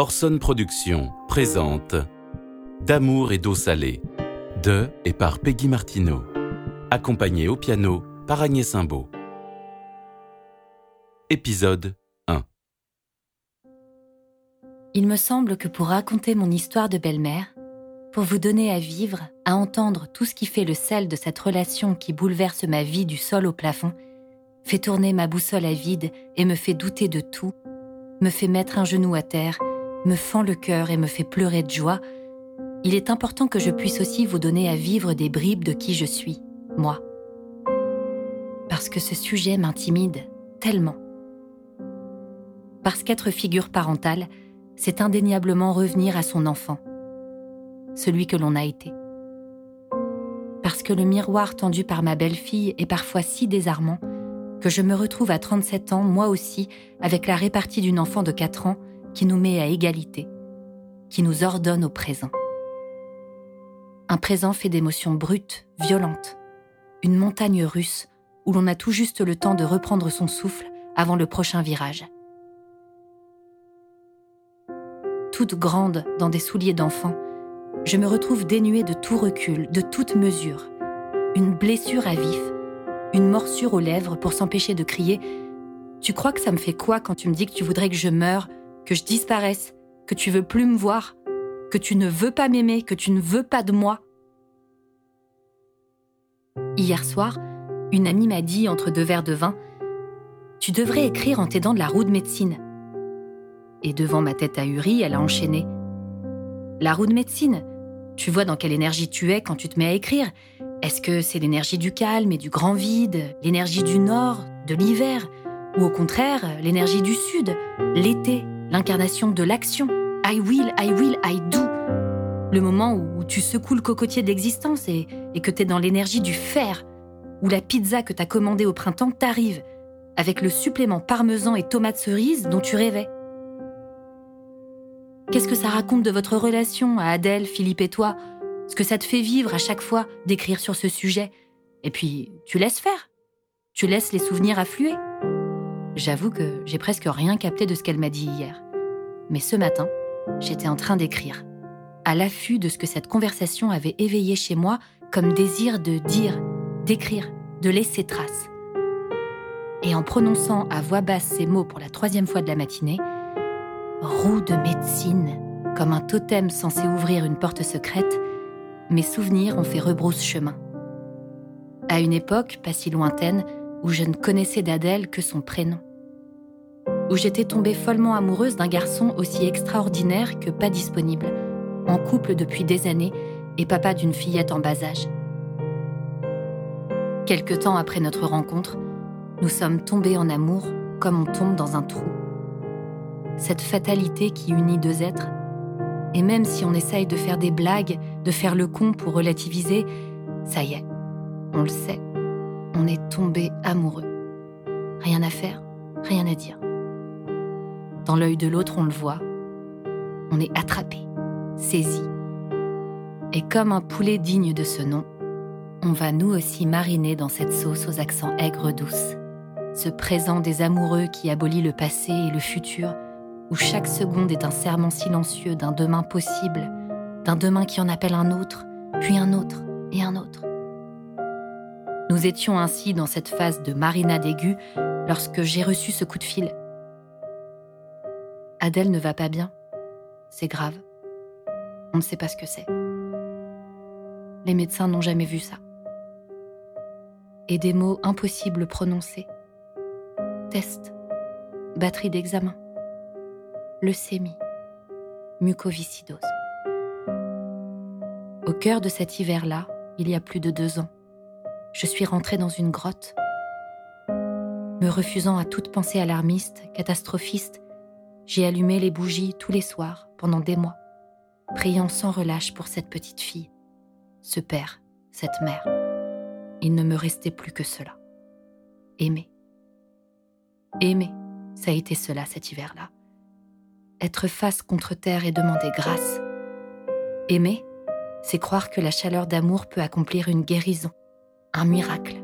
Orson Productions présente D'amour et d'eau salée de et par Peggy Martineau, accompagné au piano par Agnès Simbaud. Épisode 1 Il me semble que pour raconter mon histoire de belle-mère, pour vous donner à vivre, à entendre tout ce qui fait le sel de cette relation qui bouleverse ma vie du sol au plafond, fait tourner ma boussole à vide et me fait douter de tout, me fait mettre un genou à terre, me fend le cœur et me fait pleurer de joie, il est important que je puisse aussi vous donner à vivre des bribes de qui je suis, moi. Parce que ce sujet m'intimide tellement. Parce qu'être figure parentale, c'est indéniablement revenir à son enfant, celui que l'on a été. Parce que le miroir tendu par ma belle-fille est parfois si désarmant que je me retrouve à 37 ans, moi aussi, avec la répartie d'une enfant de 4 ans qui nous met à égalité, qui nous ordonne au présent. Un présent fait d'émotions brutes, violentes, une montagne russe où l'on a tout juste le temps de reprendre son souffle avant le prochain virage. Toute grande dans des souliers d'enfant, je me retrouve dénuée de tout recul, de toute mesure, une blessure à vif une morsure aux lèvres pour s'empêcher de crier Tu crois que ça me fait quoi quand tu me dis que tu voudrais que je meure, que je disparaisse, que tu veux plus me voir, que tu ne veux pas m'aimer, que tu ne veux pas de moi. Hier soir, une amie m'a dit entre deux verres de vin Tu devrais écrire en t'aidant de la roue de médecine. Et devant ma tête ahurie, elle a enchaîné La roue de médecine Tu vois dans quelle énergie tu es quand tu te mets à écrire. Est-ce que c'est l'énergie du calme et du grand vide, l'énergie du nord, de l'hiver, ou au contraire l'énergie du sud, l'été, l'incarnation de l'action I will, I will, I do. Le moment où tu secoues le cocotier de l'existence et, et que t'es dans l'énergie du faire, où la pizza que t'as commandée au printemps t'arrive, avec le supplément parmesan et tomate cerise dont tu rêvais. Qu'est-ce que ça raconte de votre relation à Adèle, Philippe et toi? Ce que ça te fait vivre à chaque fois d'écrire sur ce sujet? Et puis, tu laisses faire. Tu laisses les souvenirs affluer. J'avoue que j'ai presque rien capté de ce qu'elle m'a dit hier. Mais ce matin, j'étais en train d'écrire, à l'affût de ce que cette conversation avait éveillé chez moi comme désir de dire, d'écrire, de laisser trace. Et en prononçant à voix basse ces mots pour la troisième fois de la matinée, roue de médecine, comme un totem censé ouvrir une porte secrète, mes souvenirs ont fait rebrousse chemin. À une époque pas si lointaine où je ne connaissais d'Adèle que son prénom. Où j'étais tombée follement amoureuse d'un garçon aussi extraordinaire que pas disponible, en couple depuis des années et papa d'une fillette en bas âge. Quelque temps après notre rencontre, nous sommes tombés en amour comme on tombe dans un trou. Cette fatalité qui unit deux êtres et même si on essaye de faire des blagues, de faire le con pour relativiser, ça y est, on le sait, on est tombé amoureux. Rien à faire, rien à dire. Dans l'œil de l'autre, on le voit. On est attrapé, saisi. Et comme un poulet digne de ce nom, on va nous aussi mariner dans cette sauce aux accents aigres douces. Ce présent des amoureux qui abolit le passé et le futur où chaque seconde est un serment silencieux d'un demain possible, d'un demain qui en appelle un autre, puis un autre et un autre. Nous étions ainsi dans cette phase de marinade aiguë lorsque j'ai reçu ce coup de fil. Adèle ne va pas bien. C'est grave. On ne sait pas ce que c'est. Les médecins n'ont jamais vu ça. Et des mots impossibles prononcés. Test. Batterie d'examen leucémie, mucoviscidose. Au cœur de cet hiver-là, il y a plus de deux ans, je suis rentrée dans une grotte. Me refusant à toute pensée alarmiste, catastrophiste, j'ai allumé les bougies tous les soirs pendant des mois, priant sans relâche pour cette petite fille, ce père, cette mère. Il ne me restait plus que cela. Aimer. Aimer, ça a été cela cet hiver-là être face contre terre et demander grâce. Aimer, c'est croire que la chaleur d'amour peut accomplir une guérison, un miracle.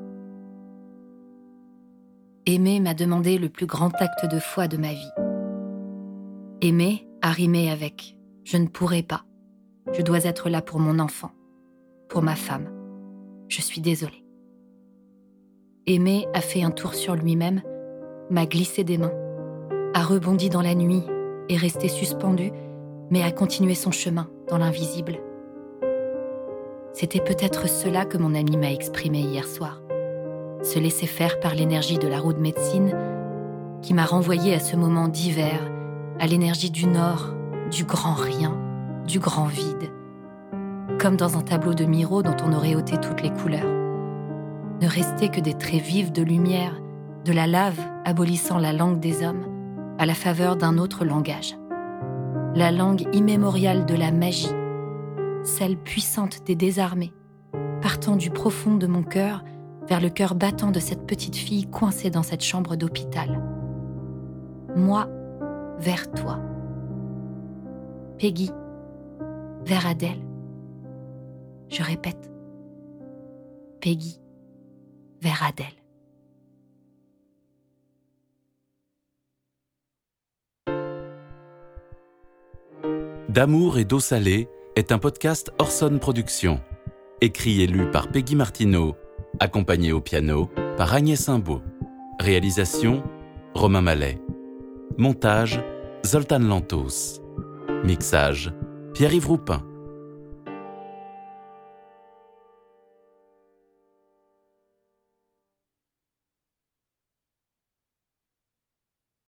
Aimer m'a demandé le plus grand acte de foi de ma vie. Aimer, à rimer avec Je ne pourrai pas. Je dois être là pour mon enfant, pour ma femme. Je suis désolée. Aimé a fait un tour sur lui-même, m'a glissé des mains, a rebondi dans la nuit et resté suspendu, mais a continué son chemin dans l'invisible. C'était peut-être cela que mon ami m'a exprimé hier soir. Se laisser faire par l'énergie de la roue de médecine qui m'a renvoyé à ce moment d'hiver, à l'énergie du nord, du grand rien, du grand vide. Comme dans un tableau de Miro dont on aurait ôté toutes les couleurs. Ne restait que des traits vifs de lumière, de la lave abolissant la langue des hommes à la faveur d'un autre langage. La langue immémoriale de la magie, celle puissante des désarmés, partant du profond de mon cœur vers le cœur battant de cette petite fille coincée dans cette chambre d'hôpital. Moi vers toi. Peggy vers Adèle. Je répète. Peggy vers Adèle. D'amour et d'eau salée est un podcast Orson Productions, écrit et lu par Peggy Martineau, accompagné au piano par Agnès Simbaud. Réalisation Romain Mallet. Montage Zoltan Lantos. Mixage Pierre-Yves Roupin.